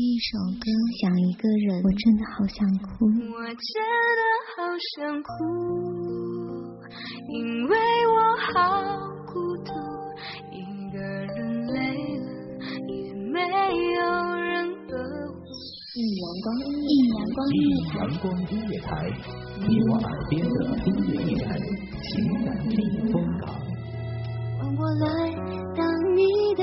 一首歌，想一个人，我真的好想哭。我真的好想哭，因为我好孤独，一个人累了，也没有人呵护。一阳光，一阳光一阳光音乐台，你我耳边的音乐驿站，情感避风港。换我来当你的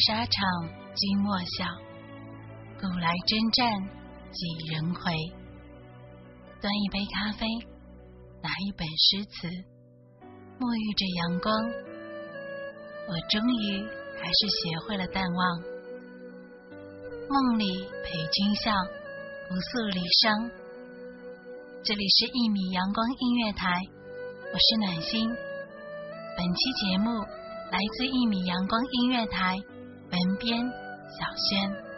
沙场君莫笑，古来征战几人回。端一杯咖啡，拿一本诗词，沐浴着阳光，我终于还是学会了淡忘。梦里陪君笑，不诉离殇。这里是一米阳光音乐台，我是暖心。本期节目来自一米阳光音乐台，文编小轩。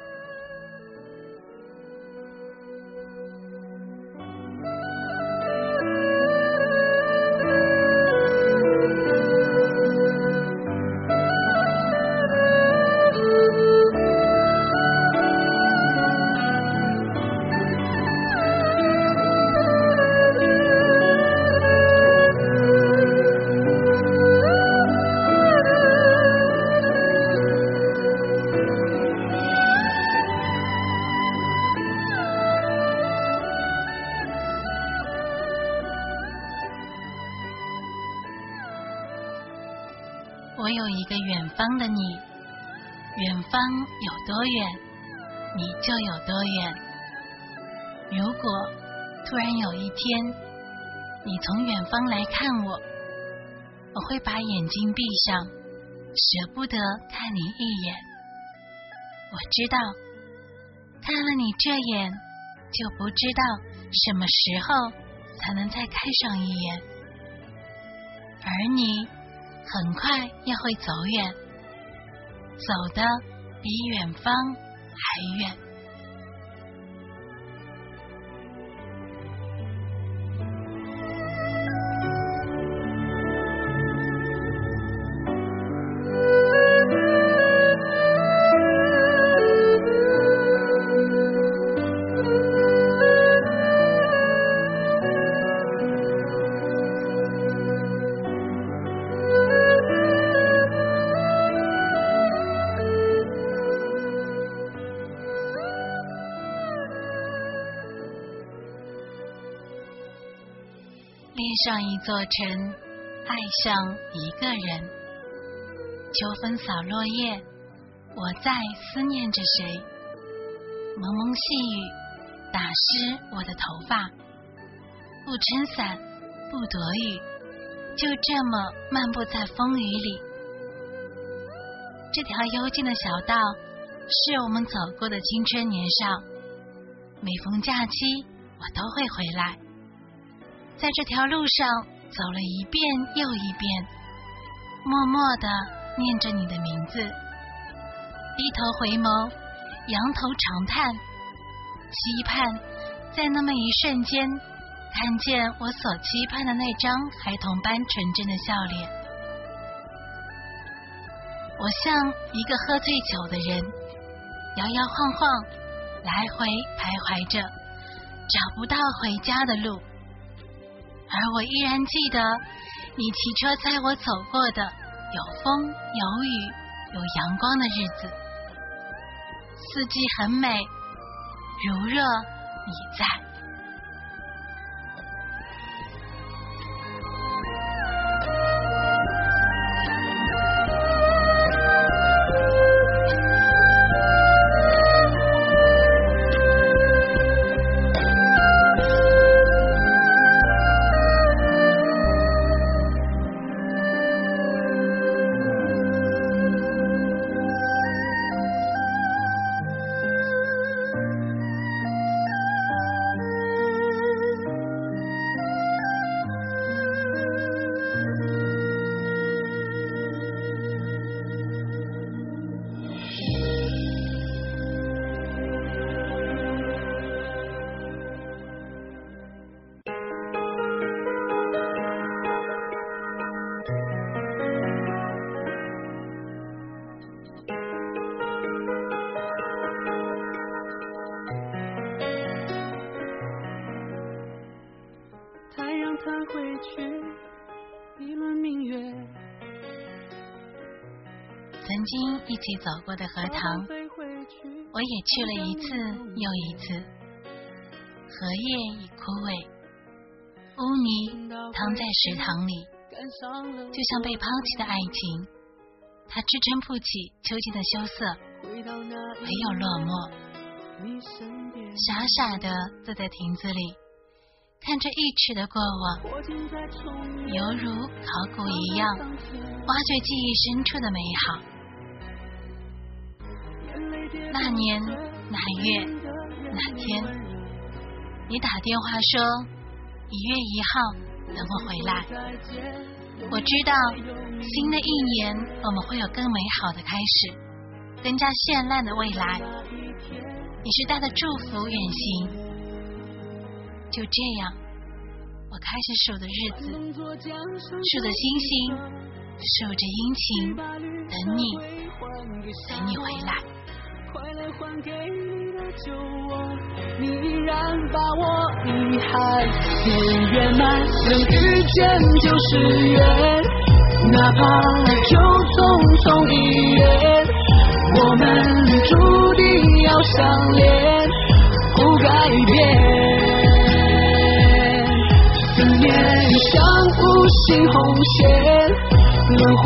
远方的你，远方有多远，你就有多远。如果突然有一天，你从远方来看我，我会把眼睛闭上，舍不得看你一眼。我知道，看了你这眼，就不知道什么时候才能再看上一眼，而你。很快也会走远，走的比远方还远。恋上一座城，爱上一个人。秋风扫落叶，我在思念着谁？蒙蒙细雨打湿我的头发，不撑伞，不躲雨，就这么漫步在风雨里。这条幽静的小道，是我们走过的青春年少。每逢假期，我都会回来。在这条路上走了一遍又一遍，默默的念着你的名字，低头回眸，仰头长叹，期盼在那么一瞬间，看见我所期盼的那张孩童般纯真的笑脸。我像一个喝醉酒的人，摇摇晃晃，来回徘徊着，找不到回家的路。而我依然记得你骑车载我走过的有风有雨有阳光的日子，四季很美，如若你在。一轮明月。曾经一起走过的荷塘，我也去了一次又一次。荷叶已枯萎，污泥躺在池塘里，就像被抛弃的爱情，它支撑不起秋季的羞涩，唯有落寞。傻傻的坐在亭子里，看着一池的过往，犹如考古一样，挖掘记忆深处的美好。那年哪月哪天，你打电话说一月一号等我回来。我知道新的一年我们会有更美好的开始，更加绚烂的未来。你是带着祝福远行，就这样，我开始数的日子，数着星星，数着殷勤，等你，等你回来。快乐还给你的酒窝，你依然把我遗憾填圆满，能遇见就是缘，哪怕就匆匆一眼，我们注定像无形红线，轮回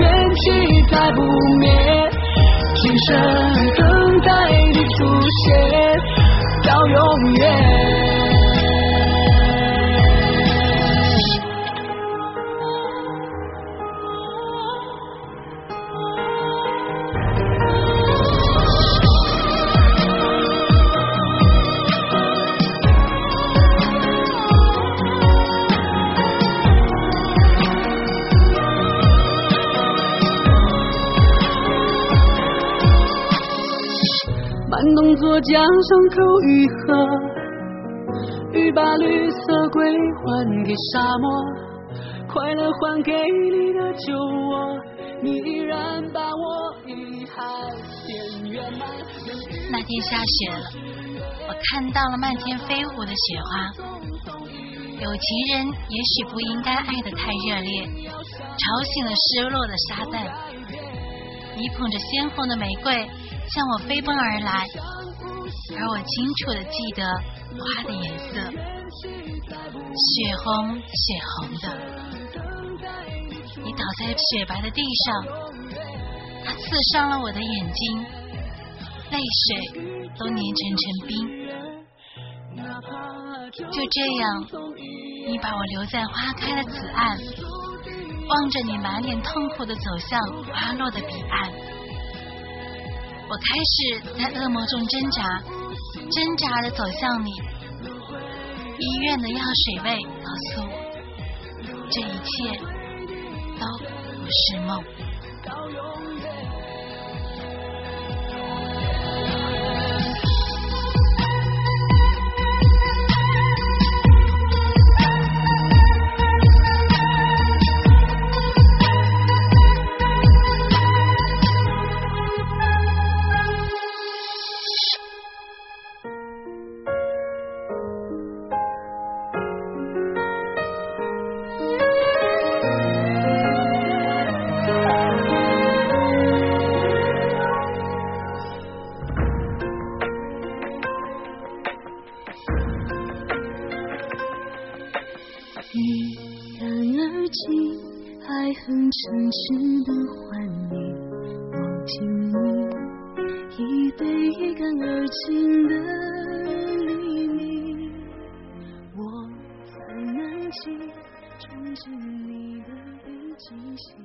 缘起再不灭。今生等待你出现，到永远。江上口愈合，雨把绿色归还给沙漠，快乐还给你的酒窝，你依然把我遗憾填圆满。那天下雪了，我看到了漫天飞舞的雪花。有情人也许不应该爱得太热烈，吵醒了失落的沙袋。你捧着鲜红的玫瑰向我飞奔而来。而我清楚的记得花的颜色，血红血红的。你倒在雪白的地上，它刺伤了我的眼睛，泪水都凝成成冰。就这样，你把我留在花开的此岸，望着你满脸痛苦的走向花落的彼岸。我开始在噩梦中挣扎。挣扎着走向你，医院的药水味告诉我，这一切都不是梦。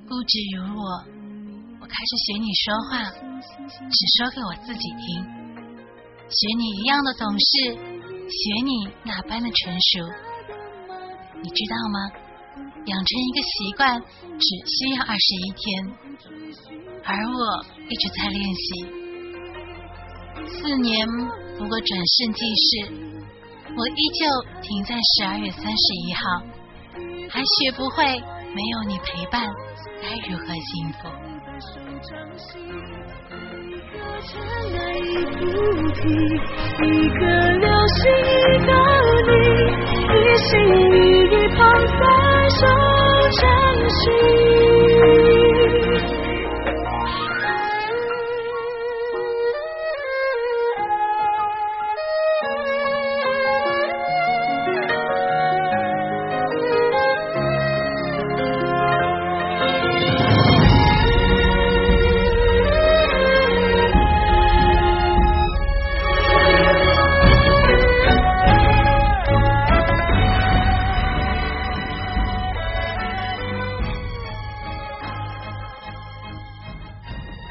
固执如我，我开始学你说话，只说给我自己听，学你一样的懂事，学你那般的成熟。你知道吗？养成一个习惯只需要二十一天，而我一直在练习。四年不过转瞬即逝，我依旧停在十二月三十一号，还学不会没有你陪伴，该如何幸福？一颗尘埃一菩提，一颗流星一个你，一心一意捧在手掌心。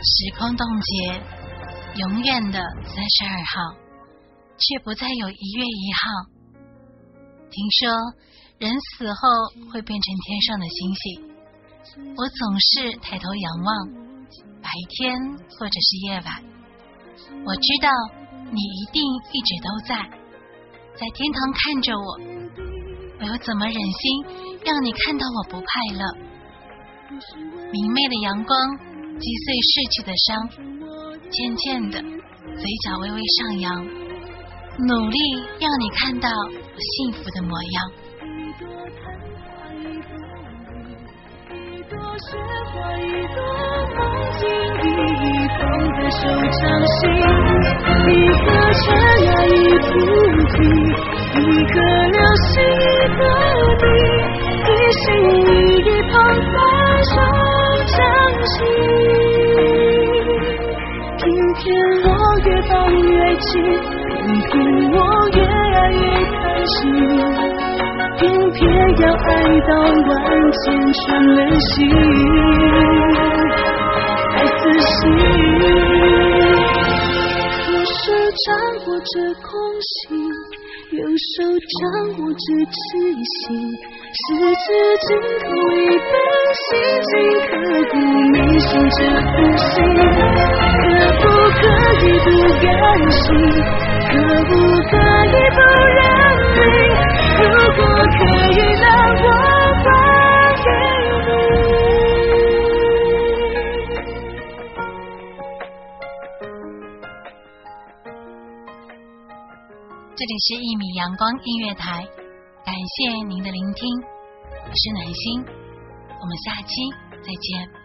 时空冻结，永远的三十二号，却不再有一月一号。听说人死后会变成天上的星星，我总是抬头仰望，白天或者是夜晚。我知道你一定一直都在，在天堂看着我。我又怎么忍心让你看到我不快乐？明媚的阳光击碎逝去的伤，渐渐的，嘴角微微上扬，努力让你看到幸福的模样。一朵昙花，一朵雨，一朵雪花一朵，梦境一放在手掌心，一颗尘埃一菩提，一颗流星一个你，一心一意捧在手心。偏偏我越抱越紧，偏偏我越爱越贪心。偏偏要爱到万箭穿了心，爱死心。左手掌握着空心，手掌握着痴心，十指紧扣一份心经，刻骨铭心这负心，可不可以不甘心？可不可以不认命？如果可以，这里是一米阳光音乐台，感谢您的聆听，我是暖心，我们下期再见。